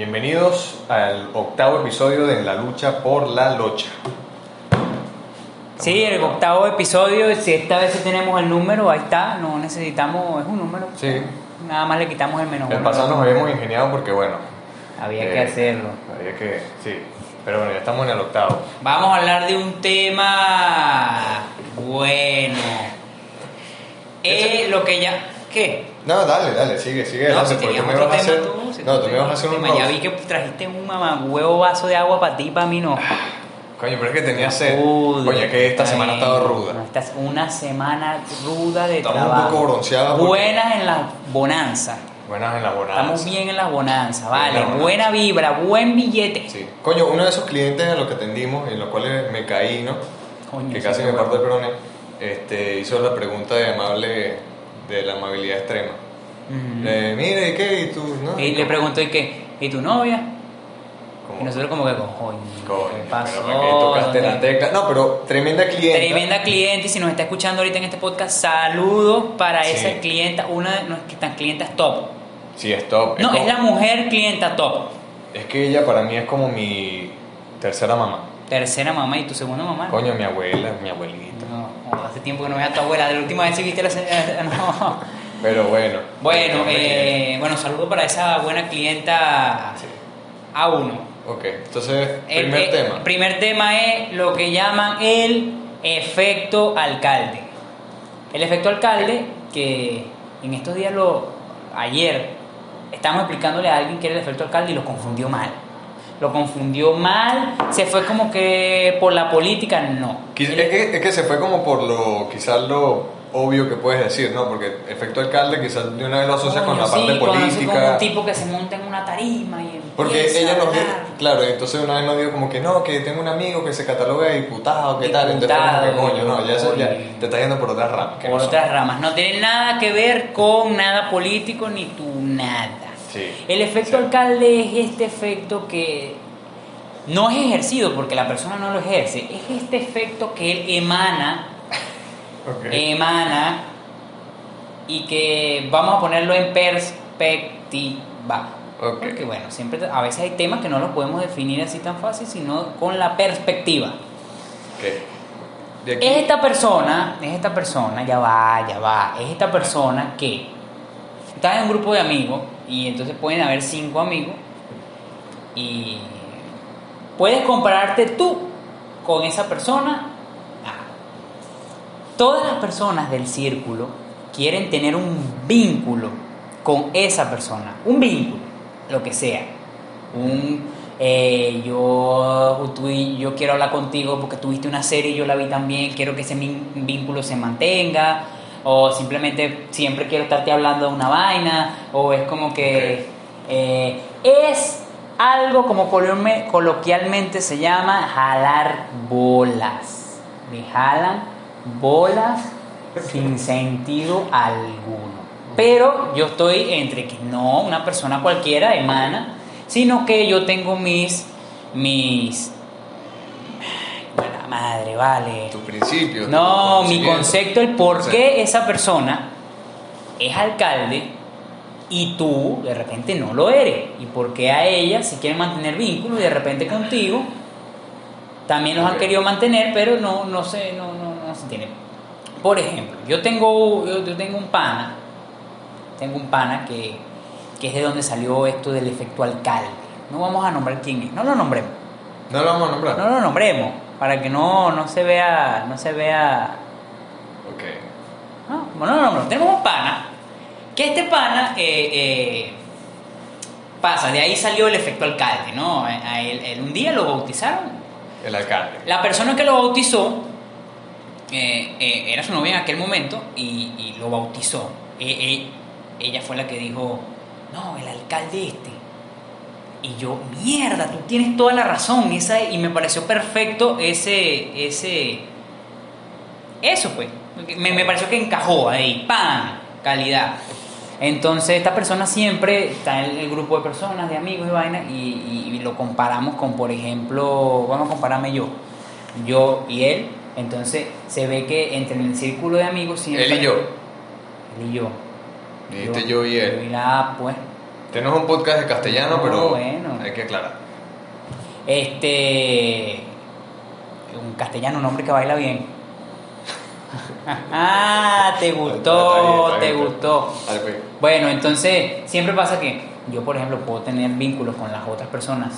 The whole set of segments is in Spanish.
Bienvenidos al octavo episodio de En la lucha por la locha. Sí, el octavo episodio, si esta vez tenemos el número, ahí está, no necesitamos, es un número. Sí. Nada más le quitamos el menos El uno. pasado nos habíamos ingeniado porque, bueno. Había eh, que hacerlo. Había que, sí. Pero bueno, ya estamos en el octavo. Vamos a hablar de un tema bueno. Eh, lo que ya... ¿Qué? No, dale, dale, sigue, sigue No, adelante. si porque me vas a hacer. tú, no, tú me vas a hacer un tema. Ya roast. vi que trajiste un mamá huevo vaso de agua para ti, para mí no. Coño, pero es que tenía sed. Coño, es que esta semana ha estado ruda. No, esta es una semana ruda de Estamos un trabajo. poco bronceadas porque- Buenas en la bonanza. Buenas en la bonanza. Estamos bien en las bonanzas, vale. la bonanza. Buena vibra, buen billete. Sí. Coño, uno de esos clientes a los que atendimos, en los cuales me caí, ¿no? Coño, que casi me parto el peroné, este, hizo la pregunta de amable de la amabilidad extrema. Le, Mire, ¿y qué? ¿Y tú? ¿No? Y le preguntó, ¿y qué? ¿Y tu novia? Y nosotros como que, coño, Coño, ¿qué pasó? pero ¿para qué tocaste la tecla? No, pero tremenda clienta. Tremenda cliente, y si nos está escuchando ahorita en este podcast, saludos para Sí. esa clienta, una de nuestras clientas top. Sí, stop. No, como- es la mujer clienta top. Es que ella para mí es como mi tercera mamá. Tercera mamá y tu segunda mamá. Coño, mi abuela, mi abuelita. No, hace tiempo que no veía a tu abuela. De la última vez que viste la se- eh, No. Pero bueno. Bueno, eh, bueno, saludo para esa buena clienta Sí. A1. Ok, entonces, El- primer el tema. primer tema es lo que llaman el efecto alcalde. El efecto alcalde, que en estos días lo. ayer estábamos explicándole a alguien que era el efecto alcalde y lo confundió mal. Lo confundió mal, se fue como que por la política, no. Es que, es que se fue como por lo, quizás lo obvio que puedes decir, ¿no? Porque efecto alcalde quizás de una vez lo asocias con la parte como política. un tipo que se monta en una tarima y Porque ella nos dio, claro, entonces una vez nos dijo como que no, que tengo un amigo que se cataloga de diputado, ¿qué tal? Entonces que coño, no, ya, eso, ya te está yendo por otras ramas. que por no son. otras ramas. No tiene nada que ver con nada político ni tu nada. Sí. El efecto Sí. alcalde es este efecto que no es ejercido porque la persona no lo ejerce, es este efecto que él emana, Ok. emana y que vamos a ponerlo en perspectiva. Porque bueno, siempre a veces hay temas que no los podemos definir así tan fácil, sino con la perspectiva. Ok. De aquí, Es esta persona, es esta persona, ya va, ya va, es esta persona que estás en un grupo de amigos y entonces pueden haber cinco amigos y puedes compararte tú con esa persona. Todas las personas del círculo quieren tener un vínculo con esa persona, un vínculo, lo que sea, un eh, yo, tú y- yo quiero hablar contigo porque tuviste una serie y yo la vi también, quiero que ese vínculo se mantenga, o simplemente siempre quiero estarte hablando de una vaina, o es como que eh, es algo como coloquialme- coloquialmente se llama jalar bolas. Me jalan bolas sin sentido alguno. Pero yo estoy entre que no, una persona cualquiera emana, sino que yo tengo mis, mis, buena madre, vale. tu principio. No, tu mi concepto, el por qué esa persona es alcalde y tú de repente no lo eres. Y por qué a ella si quieren mantener vínculos y de repente contigo también los han querido mantener, pero no, no sé, no, no se tiene. Por ejemplo, yo tengo, yo, yo tengo un pana, tengo un pana que, que es de donde salió esto del efecto alcalde. No vamos a nombrar quién es, no lo nombremos. No lo vamos a nombrar. No lo nombremos, para que no, no se vea, no se vea Ok. no, no, no, tenemos un pana. Que este pana eh, eh, pasa, de ahí salió el efecto alcalde, ¿no? A- a él- él un día lo bautizaron. El alcalde. La persona que lo bautizó eh, eh, era su novia en aquel momento y, lo bautizó. Eh, eh, ella fue la que dijo, no, el alcalde este. Y yo, mierda, tú tienes toda la razón. Esa, y me pareció perfecto ese, ese, eso pues. Me, me pareció que encajó ahí, ¡pam! Calidad. Entonces esta persona siempre está en el grupo de personas, de amigos y vaina, y, y- y lo comparamos con, por ejemplo, vamos a compararme yo, yo y él. Entonces se ve que entre el círculo de amigos siempre... Él y yo. Él y yo. Dijiste yo y él. Yo y la pues. Tenemos un podcast de castellano, No, pero bueno. hay que aclarar. Este. Un castellano, un hombre que baila bien. ah, te gustó, te gustó. Pues. Bueno, entonces siempre pasa que yo, por ejemplo, puedo tener vínculos con las otras personas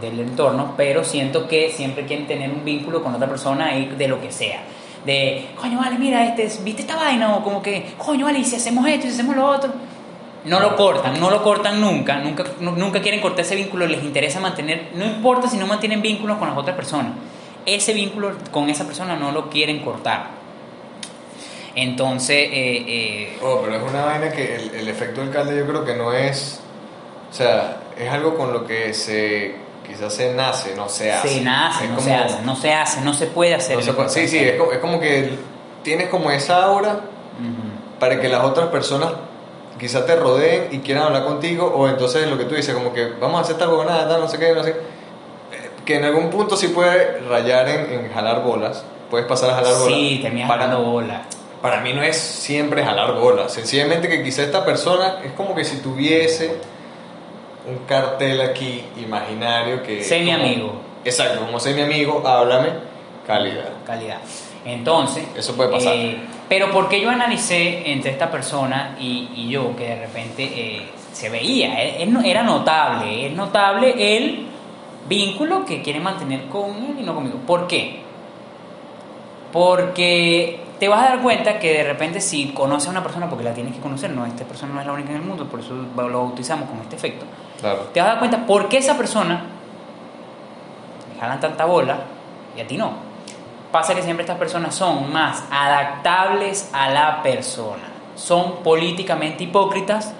del entorno, pero siento que siempre quieren tener un vínculo con otra persona y de lo que sea. De, coño, vale, mira, este, ¿viste esta vaina? O como que, coño, vale, y si hacemos esto y si hacemos lo otro. No lo cortan, no lo cortan nunca, nunca, nu- nunca quieren cortar ese vínculo, les interesa mantener, no importa si no mantienen vínculos con las otras personas, ese vínculo con esa persona no lo quieren cortar. Entonces, eh, eh, Oh, pero es una vaina que el, el efecto alcalde yo creo que no es. O sea, es algo con lo que se. Quizás se nace, no se hace. se nace, Es no como- se hace, no se hace, no se puede hacer. no se puede- sí, sí, es como, es como que tienes como esa aura Ujú. para que las otras personas quizás te rodeen y quieran hablar contigo, o entonces lo que tú dices, como que vamos a hacer tal nada, tal, no sé qué, no sé. Eh, Que en algún punto sí puede rayar en, en jalar bolas. Puedes pasar a jalar bolas. Sí, terminas para, dando bola. para mí no es siempre jalar bolas. Sencillamente que quizá esta persona es como que si tuviese un cartel aquí imaginario que... Sé mi amigo. Exacto, como sé mi amigo, háblame, calidad. calidad. Entonces, Eso puede pasar. eh, pero porque yo analicé entre esta persona y, y yo que de repente eh, se veía, era notable, es notable el vínculo que quiere mantener con él y no conmigo. ¿Por qué? Porque te vas a dar cuenta que de repente si conoces a una persona, porque la tienes que conocer, no, esta persona no es la única en el mundo, por eso lo bautizamos con este efecto, Claro. te vas a dar cuenta por qué esa persona le jalan tanta bola y a ti no. Pasa que siempre estas personas son más adaptables a la persona. Son políticamente hipócritas,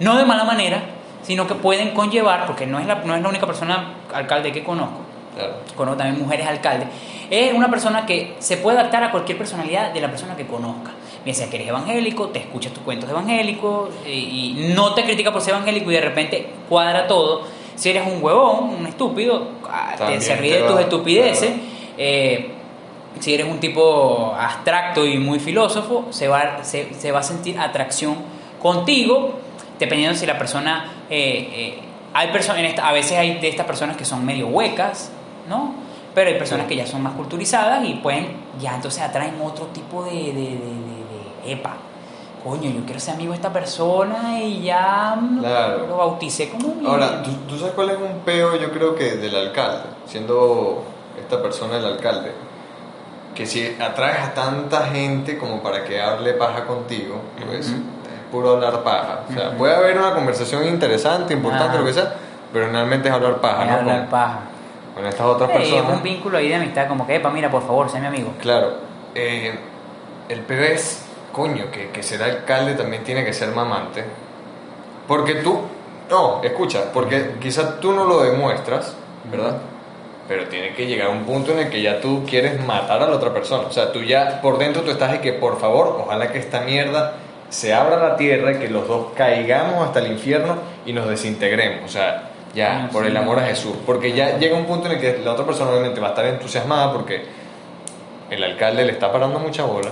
no de mala manera, sino que pueden conllevar, porque no es la, no es la única persona alcalde que conozco, Claro. conozco también mujeres alcaldes, es una persona que se puede adaptar a cualquier personalidad de la persona que conozca. Bien sea que eres evangélico, te escuchas tus cuentos de evangélico eh, y no te critica por ser evangélico y de repente cuadra todo. Si eres un huevón, un estúpido, ah, te, se ríe de tus estupideces. Eh, si eres un tipo abstracto y muy filósofo, se va, se, se va a sentir atracción contigo, dependiendo si la persona... eh, eh, hay personas, en esta- a veces hay de estas personas que son medio huecas, ¿no? Pero hay personas que ya son más culturizadas y pueden, ya entonces atraen otro tipo de- epa. Coño, yo quiero ser amigo de esta persona y ya mm, Claro. lo bauticé como mi- Ahora, ¿tú, tú sabes cuál es un peo, yo creo que del alcalde, siendo esta persona el alcalde, que si atraes a tanta gente como para que hable paja contigo, pues Ujú. es puro hablar paja. O sea, Ujú. puede haber una conversación interesante, importante, Ajá. lo que sea, pero realmente es hablar paja, es ¿no? hablar Con, paja. con estas otras Eh, personas. un vínculo ahí de amistad, como que, epa, mira, por favor, sé mi amigo. Claro, eh, el peo es, coño, que, que ser alcalde también tiene que ser mamante. Porque tú, no, escucha, porque quizás tú no lo demuestras, ¿verdad? Pero tiene que llegar a un punto en el que ya tú quieres matar a la otra persona. O sea, tú ya por dentro tú estás y que por favor, ojalá que esta mierda se abra la tierra y que los dos caigamos hasta el infierno y nos desintegremos. O sea, ya, Coño, por el amor a Jesús. Porque ya llega un punto en el que la otra persona obviamente va a estar entusiasmada porque el alcalde le está parando mucha bola.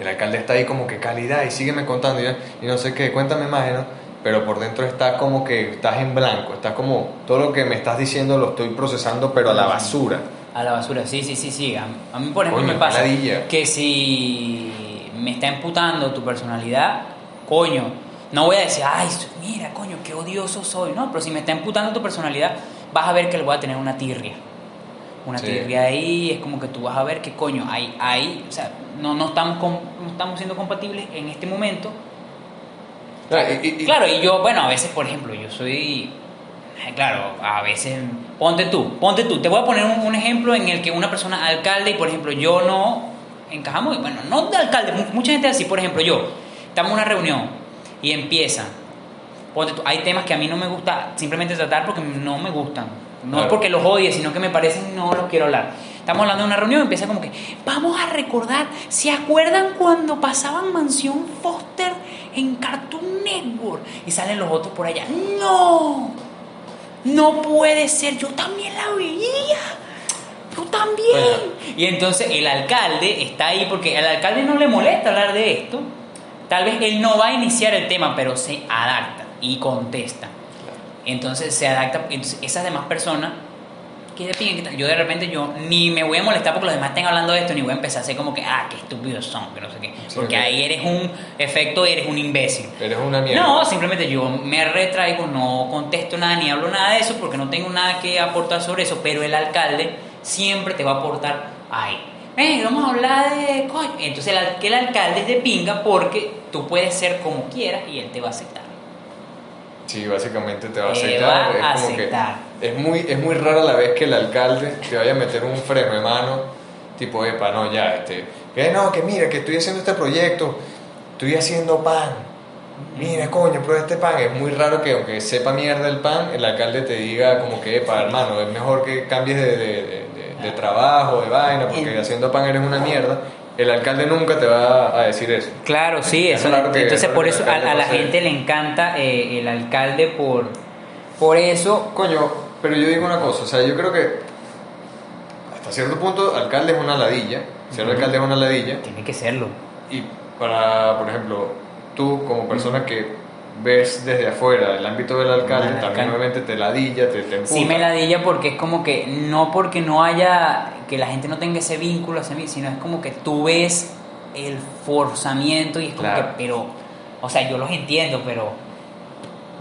El alcalde está ahí como que calidad y sígueme contando y, y no sé qué, cuéntame más, ¿no? Pero por dentro está como que estás en blanco, estás como todo lo que me estás diciendo lo estoy procesando pero a la basura. A la basura, sí, sí, sí, sí. A, a mí, por ejemplo, Coño, me pasa que si me está imputando tu personalidad, coño, no voy a decir, ay, mira, coño, qué odioso soy, no, pero si me está imputando tu personalidad, vas a ver que le voy a tener una tirria. Una Sí. ahí, es como que tú vas a ver que, coño, hay, hay, o sea, no, no, estamos no estamos siendo compatibles en este momento, Claro, y- y- y- Claro, y yo, bueno, a veces, por ejemplo, yo soy. Claro, a veces. Ponte tú, ponte tú. Te voy a poner un, un ejemplo en el que una persona alcalde y, por ejemplo, yo no encajamos. Bueno, no de alcalde, mu- mucha gente así. Por ejemplo, yo, estamos en una reunión y empiezan. Ponte tú, hay temas que a mí no me gusta simplemente tratar porque no me gustan. No es porque los odie, sino que me parecen no los quiero hablar. Estamos hablando de una reunión y empieza como que, vamos a recordar, ¿se acuerdan cuando pasaban Mansión Foster en Cartoon Network? Y salen los otros por allá, no, no puede ser, yo también la veía. Yo también. Bueno. Y entonces el alcalde está ahí porque al alcalde no le molesta hablar de esto. Tal vez él no va a iniciar el tema, pero se adapta. y contesta. Entonces se adapta, entonces esas demás personas que de yo de repente yo ni me voy a molestar porque los demás estén hablando de esto, ni voy a empezar a hacer como que, ah, qué estúpidos son, que no sé qué. Sí, Porque ahí eres un efecto, eres un imbécil. Eres una mierda. No, simplemente yo me retraigo, no contesto nada ni hablo nada de eso porque no tengo nada que aportar sobre eso, pero el alcalde siempre te va a aportar ahí. Vamos a hablar de coño. Entonces el, el alcalde es de pinga porque tú puedes ser como quieras y él te va a aceptar. Sí, básicamente te va a aceptar. va es como aceptar. que es muy, es muy rara la vez que el alcalde te vaya a meter un freno de mano, tipo, epa, no, ya, este, que no, que mira, que estoy haciendo este proyecto, estoy haciendo pan. Mira, coño, prueba este pan. Es muy raro que, aunque sepa mierda el pan, el alcalde te diga, como que, epa, hermano, es mejor que cambies de, de- de- trabajo, de vaina, porque En- haciendo pan eres una mierda. El alcalde nunca te va a decir eso. Claro, sí, Es eso, raro que- entonces por eso a, la gente le encanta eh, el alcalde por, por eso. Coño, pero yo digo una cosa, o sea, yo creo que hasta cierto punto alcalde es una ladilla, ser Ujú. alcalde es una ladilla, Tiene que serlo. y para, por ejemplo, tú como persona que ves desde afuera el ámbito del alcalde, Al también alcalde. obviamente te ladilla, te, te emputa. Sí me ladilla porque es como que no porque no haya, que la gente no tenga ese vínculo hacia mí, sino es como que tú ves el forzamiento y es como Claro. que, pero, o sea, yo los entiendo, pero,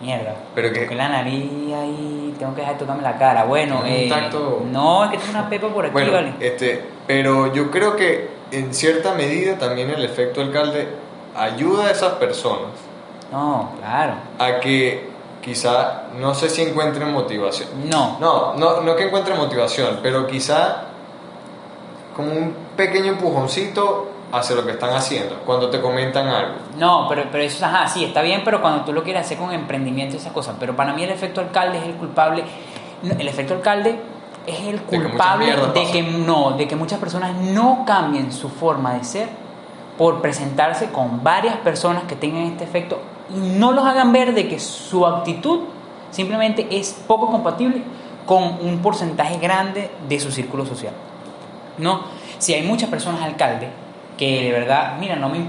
mierda. Pero que- la nariz ahí, tengo que dejar de tocarme la cara. Bueno, ¿Tienes un eh, tacto? no, es que tengo una pepa por aquí, Bueno, vale. este, pero yo creo que en cierta medida también el efecto alcalde ayuda a esas personas No, claro. a que quizá, no sé si encuentren motivación. No. No, no, no que encuentren motivación, pero quizá como un pequeño empujoncito hacia lo que están haciendo, cuando te comentan algo. No, pero, pero eso, ajá, sí, está bien, pero cuando tú lo quieres hacer con emprendimiento y esas cosas. Pero para mí el efecto alcalde es el culpable. El efecto alcalde es el que culpable de pasan. que no, de que muchas personas no cambien su forma de ser por presentarse con varias personas que tengan este efecto y no los hagan ver de que su actitud simplemente es poco compatible con un porcentaje grande de su círculo social. No, si hay muchas personas alcalde que de verdad, mira, no me...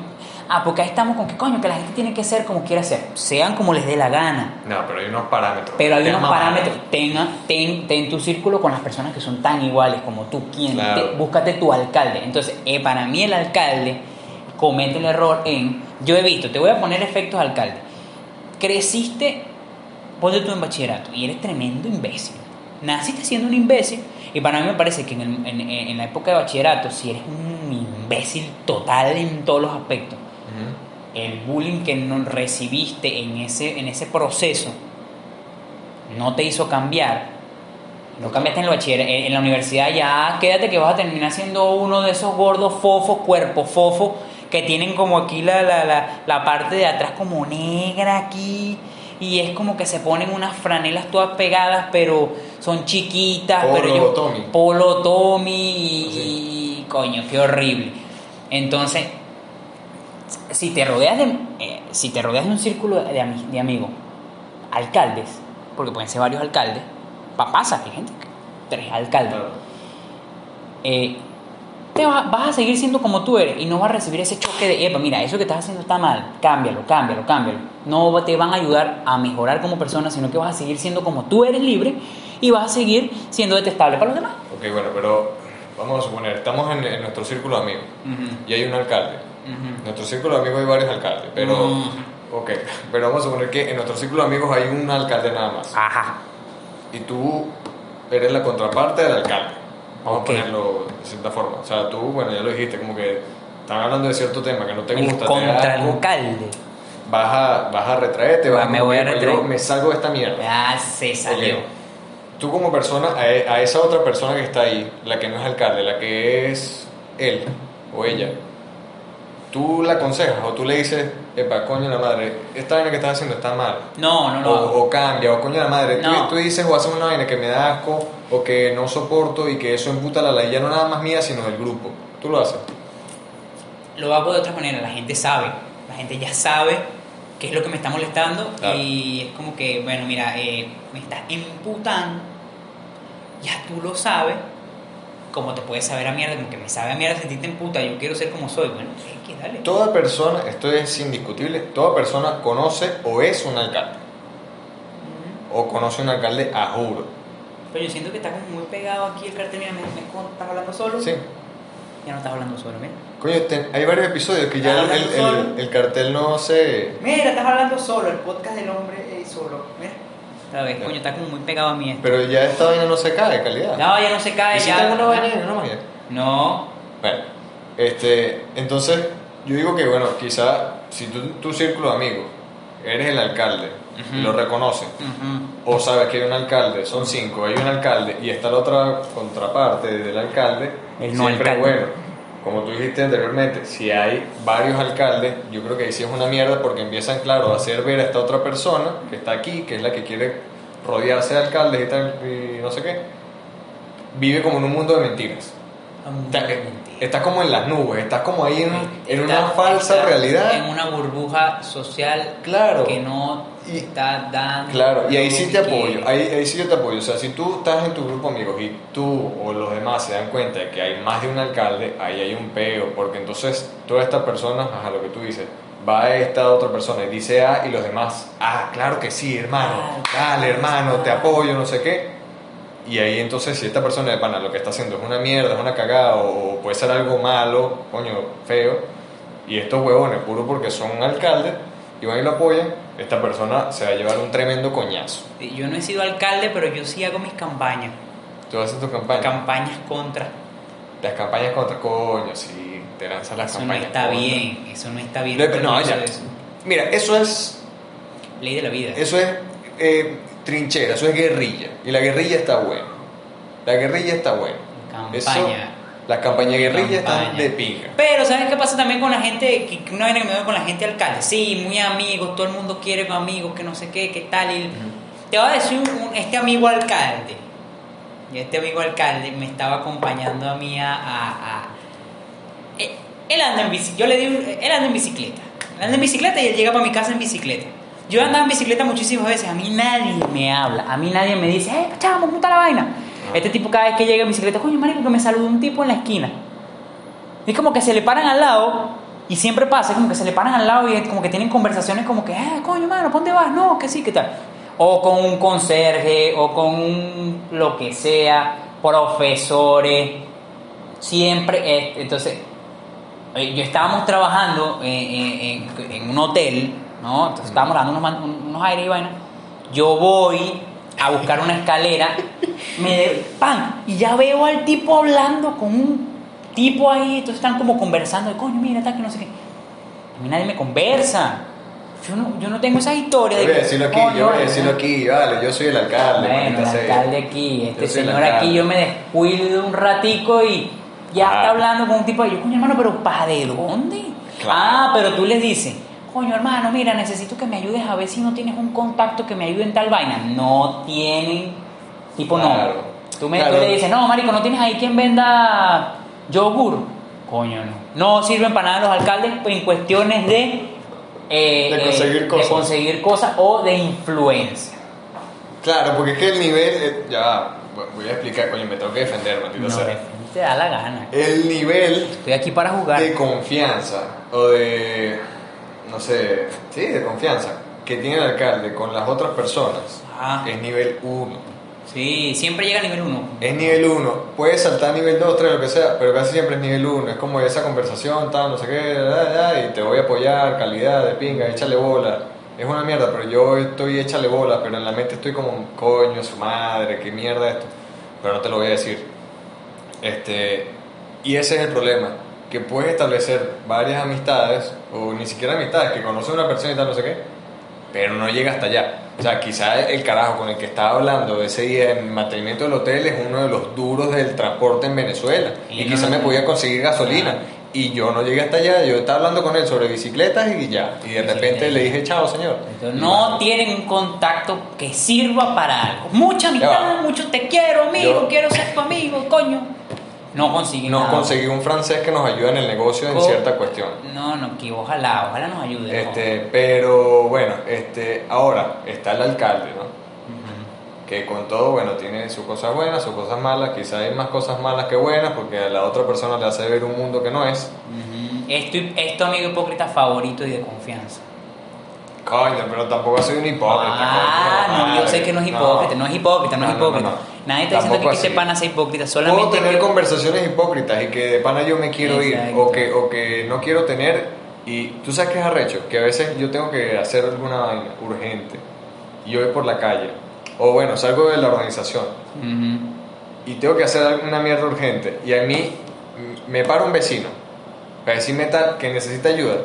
Ah, porque ahí estamos con que coño, que la gente tiene que ser como quiera ser, sean como les dé la gana. No, pero hay unos parámetros. Pero hay unos parámetros. Tenga, ten, ten tu círculo con las personas que son tan iguales como tú. ¿Quién? Claro. Te- búscate tu alcalde. Entonces, eh, para mí el alcalde comete el error en... Yo he visto, te voy a poner efectos alcalde. Creciste, ponte tú en bachillerato y eres tremendo imbécil. Naciste siendo un imbécil y para mí me parece que en, el- en- en la época de bachillerato, si eres un imbécil total en todos los aspectos, el bullying que no recibiste en ese, en ese proceso no te hizo cambiar, no cambiaste en el bachiller, en, en la universidad ya quédate que vas a terminar siendo uno de esos gordos fofos, cuerpo fofo, que tienen como aquí la, la, la, la parte de atrás como negra aquí. Y es como que se ponen unas franelas todas pegadas, pero son chiquitas. Polo pero yo, Tommy. Polo Tommy y, y coño, qué horrible. Entonces, si te rodeas de, eh, si te rodeas de un círculo de, de amigos, alcaldes, porque pueden ser varios alcaldes, pa- pasa, hay gente, tres alcaldes, eh, te va- vas a seguir siendo como tú eres y no vas a recibir ese choque de, epa, mira, eso que estás haciendo está mal, cámbialo, cámbialo, cámbialo. No te van a ayudar a mejorar como persona, sino que vas a seguir siendo como tú eres libre y vas a seguir siendo detestable para los demás. Ok, bueno, pero vamos a suponer, estamos en, en nuestro círculo de amigos y hay un alcalde. En nuestro círculo de amigos hay varios alcaldes, pero... Mm. Ok, pero vamos a suponer que en nuestro círculo de amigos hay un alcalde nada más. Ajá. Y tú eres la contraparte del alcalde. Vamos a ponerlo de cierta forma. O sea, tú, bueno, ya lo dijiste, como que están hablando de cierto tema que no te El gusta. asco, contraalcalde. Vas a, vas a retraerte, vas Va, me como voy a que, "Yo retraer". me salgo de esta mierda. Ya se salió. Tú como persona, a, e- a esa otra persona que está ahí, la que no es alcalde, la que es él o ella, tú la aconsejas o tú le dices, epa, coño la madre, esta vaina que estás haciendo está mal. No, no, no. O, o cambia, o coño la madre, tú- No. tú, dices o haces una vaina que me da asco o que no soporto y que eso emputa la ley, ya no nada más mía, sino del grupo. Tú lo haces. Lo hago de otra manera, la gente sabe, la gente ya sabe qué es lo que me está molestando Claro. y es como que, bueno, mira, eh, me estás emputando, ya tú lo sabes, como te puedes saber a mierda, como que me sabe a mierda sentirte en puta, yo quiero ser como soy, bueno, hay que darle. Toda persona, esto es indiscutible, toda persona conoce o es un alcalde. o conoce un alcalde a juro. Pero yo siento que está como muy pegado aquí el cartel. Mira, me, me- ¿estás hablando solo? Sí. Ya no estás hablando solo, mira. Coño, hay varios episodios que ya el, ¿Estás el- el- cartel no se... Mira, estás hablando solo, el podcast del hombre eh, solo. Mira. Otra vez, coño, está como muy pegado a mí esto. Pero ya esta vaina no se cae calidad. No, ya no se cae, ¿Hiciste ya. vaina y una magia? No. Bueno, este, entonces yo digo que, bueno, quizá si tú, tu círculo de amigos eres el alcalde y lo reconoces, Ujú. o sabes que hay un alcalde, son cinco, hay un alcalde y está la otra contraparte del alcalde, El no siempre alcalde. bueno. Como tú dijiste anteriormente, si hay varios alcaldes, yo creo que ahí sí es una mierda porque empiezan, claro, a hacer ver a esta otra persona que está aquí, que es la que quiere rodearse de alcaldes y tal, y no sé qué, vive como en un mundo de mentiras. Está- eh, Estás como en las nubes, estás como ahí en, en una Está- falsa está realidad. En una burbuja social Claro. que no Y- está dando. Claro, y ahí sí te apoyo, ahí, ahí sí yo te apoyo. O sea, si tú estás en tu grupo de amigos y tú o los demás se dan cuenta de que hay más de un alcalde, ahí hay un peo, porque entonces todas estas personas, ajá, lo que tú dices, va a esta otra persona y dice A y los demás, ah, claro que sí, hermano, dale, hermano, te apoyo, no sé qué. Y ahí entonces si esta persona de pana lo que está haciendo es una mierda, es una cagada o puede ser algo malo, coño, feo, y estos huevones, puro porque son alcaldes y van y lo apoyan, esta persona se va a llevar un tremendo coñazo. Yo no he sido alcalde, pero yo sí hago mis campañas. Tú haces tu campaña. Campañas contra. las campañas contra coño, sí, te lanzas las Eso no campañas. está contra. bien. Eso no está bien. No, ya. eso. Mira, eso es, Ley de la vida. eso es eh, trinchera, eso es guerrilla. Y la guerrilla está buena. La guerrilla está buena. Campaña. Eso, las campañas guerrillas están Campaña. de pinga. Pero, ¿sabes qué pasa también con la gente? Que que una vez que me veo con la gente alcalde. Sí, muy amigos, todo el mundo quiere amigos, que no sé qué, qué tal. Y Te voy a decir, un- un- este amigo alcalde, y este amigo alcalde me estaba acompañando a mí a... a- a- eh, él anda en bici, yo le di, un- él anda en bicicleta. Él anda en bicicleta y él llega para mi casa en bicicleta. Yo andaba en bicicleta muchísimas veces, a mí nadie me habla, a mí nadie me dice, ¡eh, chamo, ¿cómo está la vaina? Este tipo cada vez que llega en bicicleta, coño, marico, que me saludó un tipo en la esquina. Es como que se le paran al lado y siempre pasa, es como que se le paran al lado y es como que tienen conversaciones como que, eh, coño, mano, ¿pa' ¿dónde vas? No, que sí, que tal. O con un conserje, o con un lo que sea, profesores, siempre, eh, entonces, eh, yo estábamos trabajando en, un hotel, ¿no? Entonces estábamos dando unos, unos aires y vaina. Yo voy a buscar una escalera, me de, ¡pam! Y ya veo al tipo hablando con un tipo ahí, entonces están como conversando, de coño, mira, tal, que no sé qué. A mí nadie me conversa. Yo no, yo no tengo esa historia Yo de voy a que, decirlo aquí, yo voy a decirlo aquí, vale, yo soy el alcalde. bueno, el sea. alcalde aquí, este señor aquí, yo me descuido un ratico y ya Ah. está hablando con un tipo. Y yo, coño, hermano, pero ¿para de dónde? Claro. Ah, pero tú les dices, coño, hermano, mira, necesito que me ayudes a ver si no tienes un contacto que me ayude en tal vaina. No tienen, tipo, Claro. no. Tú, me, Claro. tú le dices, no, marico, no tienes ahí quien venda yogur. Coño, no. No sirven para nada los alcaldes en cuestiones de. eh, De eh, conseguir cosas. de conseguir cosas o de influencia. Claro, porque es que el nivel, eh, ya, voy a explicar, coño, me tengo que defender, maldita No, sea. te da la gana. El nivel Estoy aquí para jugar. de confianza o de, no sé, sí, de confianza que tiene el alcalde con las otras personas Ah. es nivel 1. Sí, siempre llega a nivel 1. Es nivel 1. Puede saltar a nivel 2, 3, lo que sea, pero casi siempre es nivel 1. Es como esa conversación, tal, no sé qué, da, da, y te voy a apoyar, calidad de pinga, échale bola. Es una mierda, pero yo estoy échale bola, pero en la mente estoy como, coño, su madre, qué mierda esto. Pero no te lo voy a decir. Este, y ese es el problema, que puedes establecer varias amistades, o ni siquiera amistades, que conoces a una persona y tal, no sé qué, pero no llega hasta allá. O sea, quizás el carajo con el que estaba hablando ese día en mantenimiento del hotel es uno de los duros del transporte en Venezuela. Y Y, no, me podía conseguir gasolina. Y yo no llegué hasta allá. Yo estaba hablando con él sobre bicicletas y ya. Y de repente le dije, chao, señor. Entonces, no bueno, tienen un contacto que sirva para algo. Mucha amistad, mucho te quiero, amigo, Yo- quiero ser tu amigo, coño. No consiguen No nada. conseguí un francés que nos ayude en el negocio en Co- cierta cuestión. No, no, que ojalá, ojalá nos ayude. ¿no? Este, pero bueno, este, ahora está el alcalde, ¿no? Que con todo, bueno, tiene sus cosas buenas, sus cosas malas, quizás hay más cosas malas que buenas, porque a la otra persona le hace ver un mundo que no es. Ujú. Es tu, es tu amigo hipócrita favorito y de confianza. Coño, pero tampoco soy un hipócrita. Ah, coño, no, yo sé que no es hipócrita, no, es hipócrita, no, es No, no, hipócrita. no, no. Nadie está diciendo que este pana sea hipócrita, Puedo solamente tener que- conversaciones hipócritas y que de pana yo me quiero ir Exacto. o que, o que no quiero tener y tú sabes que es arrecho, que a veces yo tengo que hacer alguna vaina urgente y yo voy por la calle o bueno, salgo de la organización Ujú. y tengo que hacer alguna mierda urgente y a mí me para un vecino para decirme tal que necesita ayuda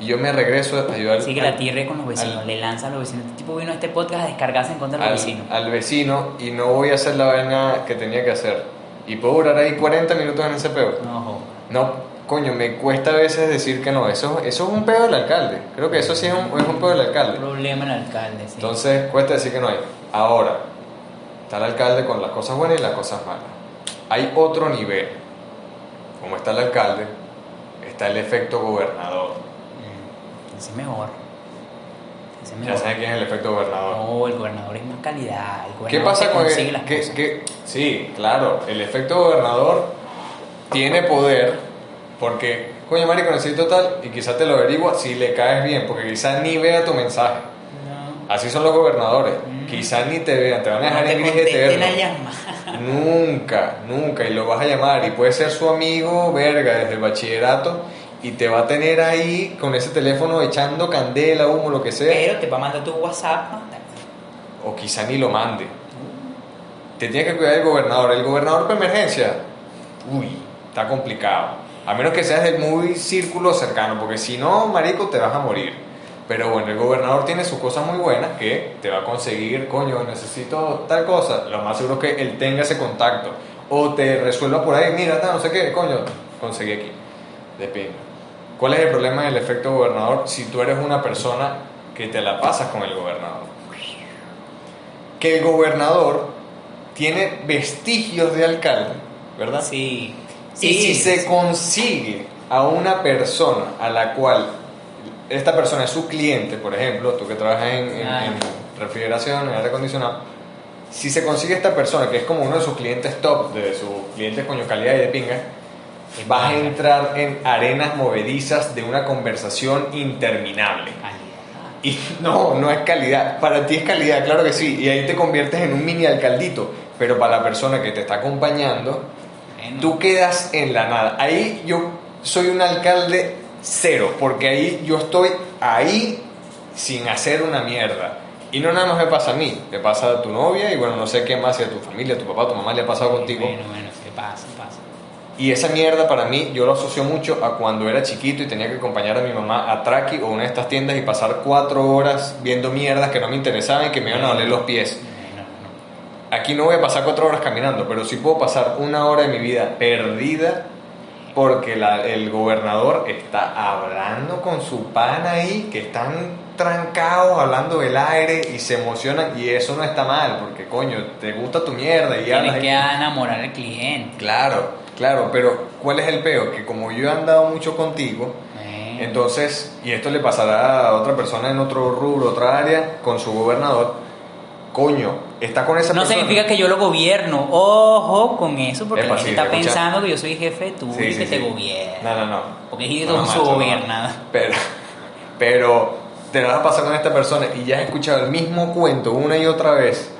y yo me regreso a ayudar Así que al- la tierre con los vecinos, al- le lanza a los vecinos. Este tipo vino a este podcast a descargarse en contra de al, los vecinos. al vecino y no voy a hacer la vaina que tenía que hacer y puedo durar ahí 40 minutos en ese peo No. No, coño, me cuesta a veces decir que no. Eso, eso es un pedo del alcalde. Creo que eso sí es un, es un pedo del alcalde. problema el alcalde, sí. Entonces, cuesta decir que no hay. Ahora, está el alcalde con las cosas buenas y las cosas malas. Hay otro nivel. Como está el alcalde, está el efecto gobernador. Ese es mejor. Ese es Ya saben quién es el efecto gobernador. No, el gobernador es más calidad. El ¿Qué pasa con el, las que, cosas. que- Sí, claro, el efecto gobernador tiene poder porque, coño, marico, necesito tal y quizás te lo averigua si le caes bien, porque quizás ni vea tu mensaje. No. Así son los gobernadores. Mm. Quizás ni te vean, te van a dejar No en gris eterno. la llamada. Nunca, nunca. Y lo vas a llamar y puede ser su amigo, verga, desde el bachillerato y te va a tener ahí con ese teléfono echando candela, humo, lo que sea. Pero te va a mandar tu WhatsApp. O quizá ni lo mande. Te tiene que cuidar el gobernador. El gobernador para emergencia, uy, está complicado. A menos que seas del muy círculo cercano, porque si no, marico, te vas a morir. Pero bueno, el gobernador tiene sus cosas muy buenas que te va a conseguir, coño, necesito tal cosa. Lo más seguro es que él tenga ese contacto. O te resuelva por ahí, mira, no sé qué, coño, conseguí aquí. Depende. ¿Cuál es el problema del efecto gobernador si tú eres una persona que te la pasas con el gobernador? Que el gobernador tiene vestigios de alcalde, ¿verdad? Sí. Y si se consigue a una persona a la cual esta persona es su cliente, por ejemplo, tú que trabajas en, en- en refrigeración, en aire acondicionado, si se consigue esta persona que es como uno de sus clientes top, de sus clientes coño calidad y de pinga, vas a entrar en arenas movedizas de una conversación interminable. Y no, no es calidad. Para ti es calidad, claro que sí. Y ahí te conviertes en un mini alcaldito. Pero para la persona que te está acompañando, Bueno, tú quedas en la nada. Ahí yo soy un alcalde cero, porque ahí yo estoy ahí sin hacer una mierda. Y no nada más me pasa a mí, le pasa a tu novia y bueno, no sé qué más, si a tu familia, a tu papá, a tu mamá le ha pasado contigo. Bueno, bueno, ¿qué pasa? pasa. Y esa mierda para mí, yo lo asocio mucho a cuando era chiquito y tenía que acompañar a mi mamá a Traki o una de estas tiendas y pasar cuatro horas viendo mierdas que no me interesaban y que me iban a doler los pies. Aquí no voy a pasar cuatro horas caminando, pero sí puedo pasar una hora de mi vida perdida porque la- el gobernador está hablando con su pana ahí, que están trancados hablando del aire y se emocionan y eso no está mal, porque coño, te gusta tu mierda y Tienes que enamorar al cliente. Claro, claro, pero ¿cuál es el peo? Que como yo he andado mucho contigo, Eh, entonces, y esto le pasará a otra persona en otro rubro, otra área, con su gobernador, coño, está con esa no persona. significa que yo lo gobierno. Ojo con eso, porque Epa, la sí, gente está escucha. pensando que yo soy jefe tuyo Sí, y sí, que te sí. gobierna. No, no, no. Porque es No, macho, su no. gobernada. Pero, pero te vas a pasar con esta persona y ya has escuchado el mismo cuento una y otra vez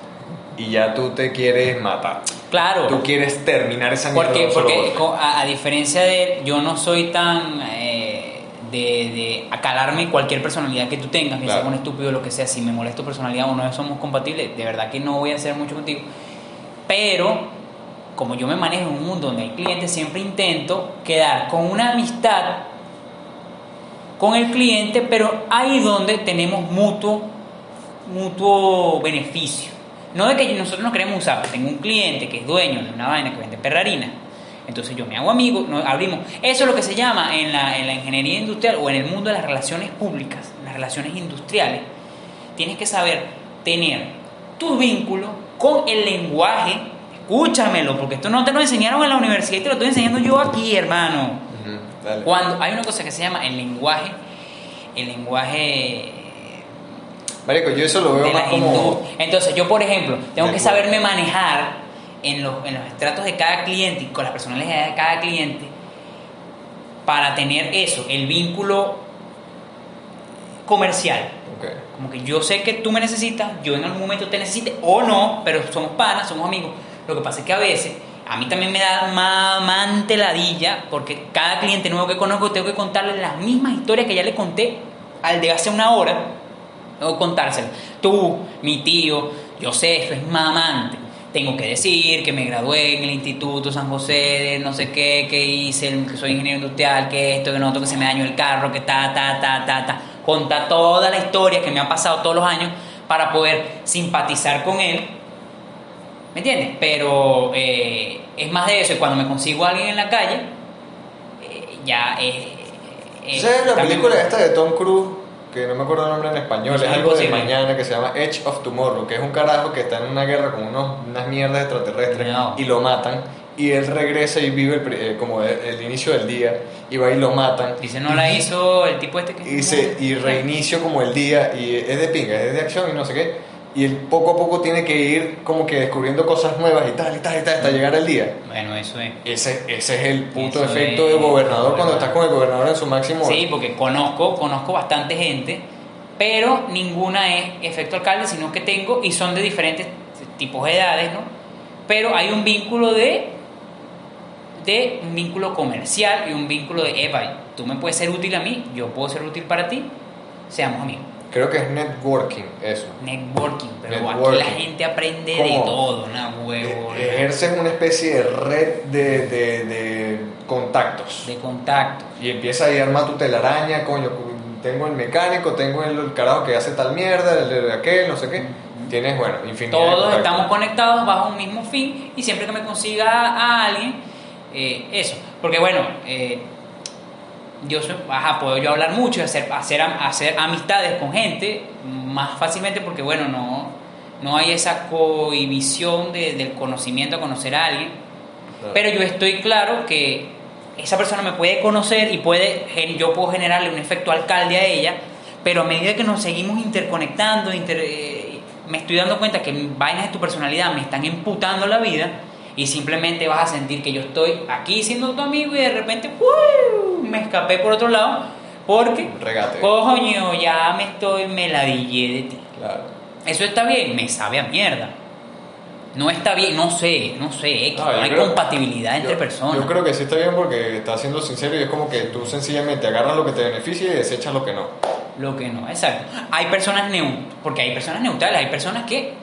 y ya tú te quieres matar. Claro. Tú quieres terminar esa mierda Porque, porque a, a diferencia de yo no soy tan eh, de, de acalarme cualquier personalidad que tú tengas, que Claro. sea un estúpido o lo que sea, si me molesta tu personalidad o no somos compatibles, de verdad que no voy a hacer mucho contigo. Pero, como yo me manejo en un mundo donde hay clientes, siempre intento quedar con una amistad con el cliente, pero ahí donde tenemos mutuo, mutuo beneficio. No de que nosotros nos queremos usar, tengo un cliente que es dueño de una vaina que vende perrarina. Entonces yo me hago amigo, nos abrimos. Eso es lo que se llama en la, en la ingeniería industrial o en el mundo de las relaciones públicas, las relaciones industriales. Tienes que saber tener tu vínculo con el lenguaje. Escúchamelo, porque esto no te lo enseñaron en la universidad y te lo estoy enseñando yo aquí, hermano. Cuando hay una cosa que se llama el lenguaje, el lenguaje Marico, yo eso lo veo de más las como... Entonces, yo, por ejemplo, tengo que saberme manejar en los, en los estratos de cada cliente y con las personalidades de cada cliente para tener eso, el vínculo comercial. Ok. Como que yo sé que tú me necesitas, yo en algún momento te necesite o no, pero somos panas, somos amigos. Lo que pasa es que a veces a mí también me da mamante ladilla porque cada cliente nuevo que conozco tengo que contarle las mismas historias que ya le conté al de hace una hora. Tengo que contárselas. Tú, mi tío, yo sé, esto es mamante. Tengo que decir que me gradué en el Instituto San José, de no sé qué, que hice, que soy ingeniero industrial, que esto, que no, otro, que se me dañó el carro, que ta, ta, ta, ta, ta. Contar toda la historia que me ha pasado todos los años para poder simpatizar con él. ¿Me entiendes? Pero eh, es más de eso. y Cuando me consigo a alguien en la calle, eh, ya es. es- ¿Sabes la película esta de Tom Cruise? Que no me acuerdo el nombre en español, es algo de mañana que se llama Edge of Tomorrow, que es un carajo que está en una guerra con unos, unas mierdas extraterrestres No. y lo matan. Y él regresa y vive el eh, como el, el inicio del día y va y lo matan. Dice, no la hizo el tipo este que. Y, se, y reinicio como el día y es de pinga, es de acción y no sé qué. Y él poco a poco tiene que ir como que descubriendo cosas nuevas y tal y tal y tal hasta llegar al día. Bueno, eso es. Ese, ese es el puto Eso efecto es, de gobernador cuando estás con el gobernador en su máximo. Sí, porque conozco, conozco bastante gente, pero ninguna es efecto alcalde, sino que tengo, y son de diferentes tipos de edades, ¿no? Pero hay un vínculo de, de un vínculo comercial y un vínculo de, Eva, tú me puedes ser útil a mí, yo puedo ser útil para ti, seamos amigos. Creo que es networking eso. Networking, pero aquí Networking. la gente aprende de ¿Cómo? todo, una huevo, Eh, Ejerces una especie de red de, de- de contactos. de contacto. Y empieza ahí a armar tu telaraña, coño, tengo el mecánico, tengo el, el carajo que hace tal mierda, el de aquel, no sé qué. Tienes, bueno, infinidad de Todos contactos. estamos conectados bajo un mismo fin y siempre que me consiga a alguien, eh, eso. Porque bueno, eh, yo ajá, puedo yo hablar mucho y hacer, hacer, hacer amistades con gente más fácilmente porque bueno, no, no hay esa cohibición de- del conocimiento a conocer a alguien. Claro. Pero yo estoy claro que esa persona me puede conocer y puede, yo puedo generarle un efecto alcalde a ella, pero a medida que nos seguimos interconectando, inter- eh, me estoy dando cuenta que vainas de tu personalidad me están emputando la vida y simplemente vas a sentir que yo estoy aquí siendo tu amigo y de repente me escapé por otro lado porque, regate. coño, ya me estoy meladillé de ti. Claro. Eso está bien, me sabe a mierda. No está bien, no sé, no sé, No, hay creo- compatibilidad entre yo- personas. Yo creo que sí está bien porque estás siendo sincero y es como que tú sencillamente agarras lo que te beneficia y desechas lo que no. Lo que no, exacto. Hay personas neutras, porque hay personas neutrales, hay personas que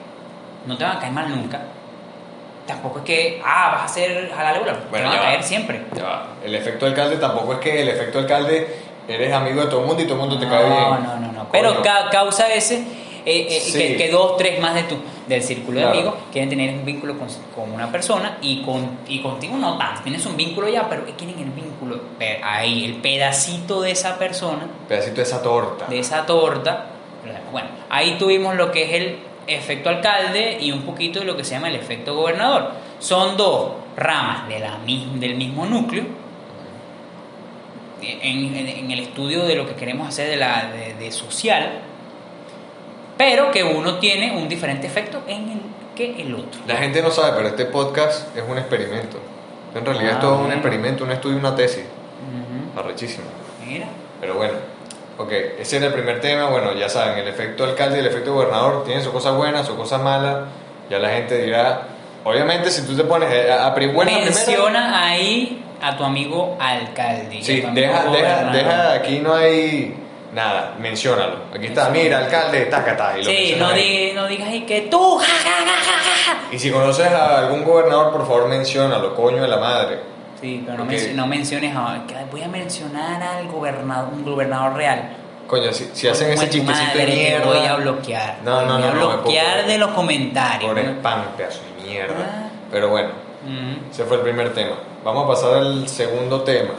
no te van a caer mal nunca. Tampoco es que, ah, vas a hacer jalarle bola, te van a va. caer siempre. Ya va. El efecto alcalde tampoco es que el efecto alcalde eres amigo de todo el mundo y todo el mundo te no, cae bien. No, no, no. Pero Coño. ca- causa ese, eh, eh, Sí. que, que dos, tres más de tu, del círculo Claro. de amigos quieren tener un vínculo con, con una persona y, con, y contigo no tanto. Tienes un vínculo ya, pero quieren el vínculo, ahí, el pedacito de esa persona Pedacito de esa torta. de esa torta. Bueno, ahí tuvimos lo que es el efecto alcalde y un poquito de lo que se llama el efecto gobernador. Son dos ramas de la, del mismo núcleo en, en- en el estudio de lo que queremos hacer de, la, de, de social, pero que uno tiene un diferente efecto en el que el otro. La gente no sabe, pero este podcast es un experimento. En realidad Ah, es todo un experimento, un estudio, una tesis. Ujú. Arrechísimo. Mira. Pero bueno, ok, ese era el primer tema. Bueno, ya saben, el efecto alcalde y el efecto gobernador tienen sus cosas buenas, sus cosas malas. Ya la gente dirá, obviamente, si tú te pones eh, a, a primera- Menciona ahí a tu amigo alcalde. a Sí, amigo deja, deja, deja, aquí no hay nada, menciónalo. Aquí está, mira, alcalde, tacata. Y lo Sí, no, ahí. di- no digas ahí que tú, ja, ja, ja, ja, ja, ja. Y si conoces a algún gobernador, por favor, menciónalo, coño de la madre. Sí, pero no, menci- no menciones a, voy a mencionar al gobernador, un gobernador real. Coño, si, si hacen ese chistecito de mierda. voy a bloquear. No, no, no, voy a no, bloquear de los comentarios. Por ¿no? spam, pedazo de mierda. Ah. Pero bueno, Mm, ese fue el primer tema. Vamos a pasar al segundo tema,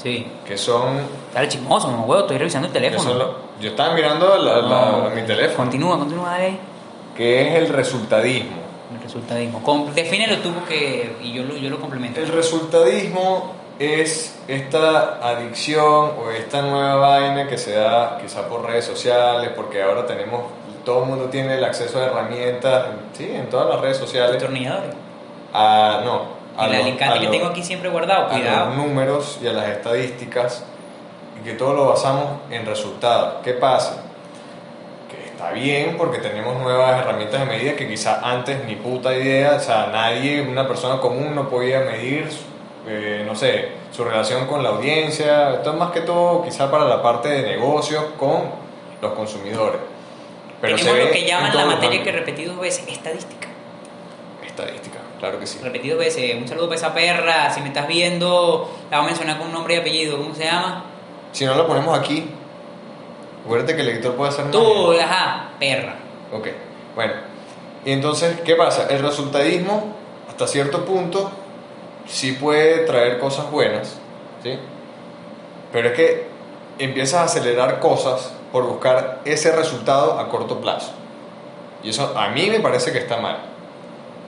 sí. que son... Dale chismoso, no huevo, estoy revisando el teléfono. lo- yo estaba mirando la- la- No. mi teléfono, Continúa, continúa, dale que es el resultadismo. El resultadismo. Defínelo tú porque, y yo lo, yo lo complemento. El resultadismo es esta adicción o esta nueva vaina que se da quizá por redes sociales, porque ahora tenemos, todo el mundo tiene el acceso a herramientas, sí, en todas las redes sociales. Tornilladores. A, no, a El alicate a que los- tengo aquí siempre guardado, a cuidado. los números y a las estadísticas y que todo lo basamos en resultados. ¿Qué pasa? Está bien porque tenemos nuevas herramientas de medida que quizá antes ni puta idea, o sea, nadie, una persona común no podía medir, eh, no sé, su relación con la audiencia, esto es más que todo quizá para la parte de negocios con los consumidores. Pero Tenemos se lo que llaman la materia que ámbitos. repetidos veces, estadística. Estadística, claro que sí. Repetidos veces, un saludo para esa perra, si me estás viendo, la voy a mencionar con un nombre y apellido, ¿cómo se llama? Si no lo ponemos aquí, acuérdate que el editor puede hacer Tú, ajá, perra. Ok, bueno. Y entonces, ¿qué pasa? El resultadismo, hasta cierto punto, sí puede traer cosas buenas, ¿sí? Pero es que empiezas a acelerar cosas por buscar ese resultado a corto plazo. Y eso a mí me parece que está mal.